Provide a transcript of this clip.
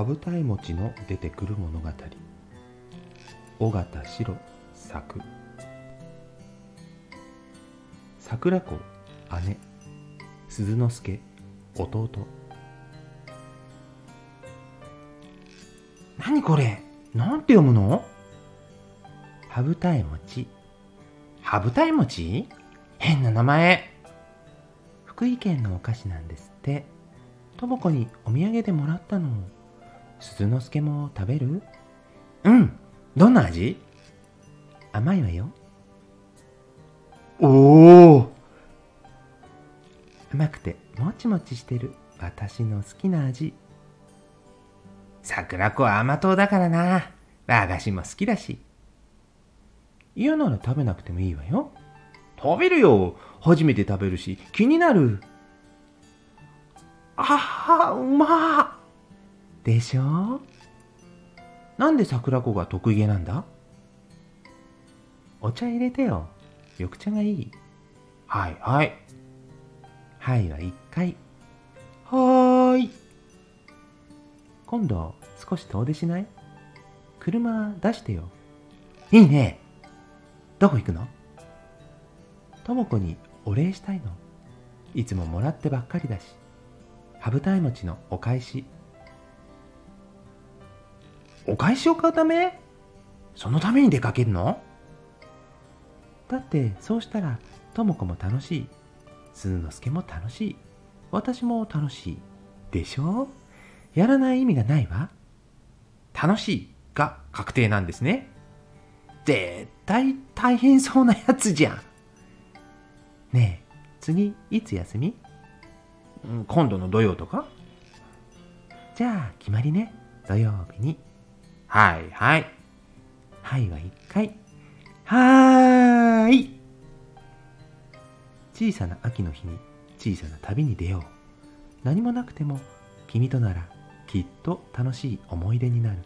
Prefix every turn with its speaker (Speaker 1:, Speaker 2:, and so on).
Speaker 1: 羽二重餅の出てくる物語。尾形白作。桜子姉。鈴之助弟。何これ？なんて読むの？羽二重餅羽二重餅変な名前。福井県のお菓子なんですって。とも子にお土産でもらったの。鈴之助も食べる？うん。どんな味？甘いわよ。おお甘くてもちもちしてる。私の好きな味。桜子は甘党だからな。和菓子も好きだし。嫌なら食べなくてもいいわよ。食べるよ。初めて食べるし気になる。ああうまでしょ？なんで桜子が得意げなんだ？お茶入れてよ。緑茶がいい。はいはい。はいは一回。はーい。今度少し遠出しない？車出してよ。いいね。どこ行くの？とも子にお礼したいの。いつももらってばっかりだし。羽二重餅のお返しお返しを買うため？そのために出かけるの？だってそうしたらとも子も楽しい。鈴之助も楽しい。私も楽しい。でしょ？やらない意味がないわ。楽しいが確定なんですね。絶対大変そうなやつじゃん。ねえ次いつ休み？今度の土曜とか？じゃあ決まりね。土曜日にはいはい。はいは一回。はーい。小さな秋の日に小さな旅に出よう。何もなくても君とならきっと楽しい思い出になる。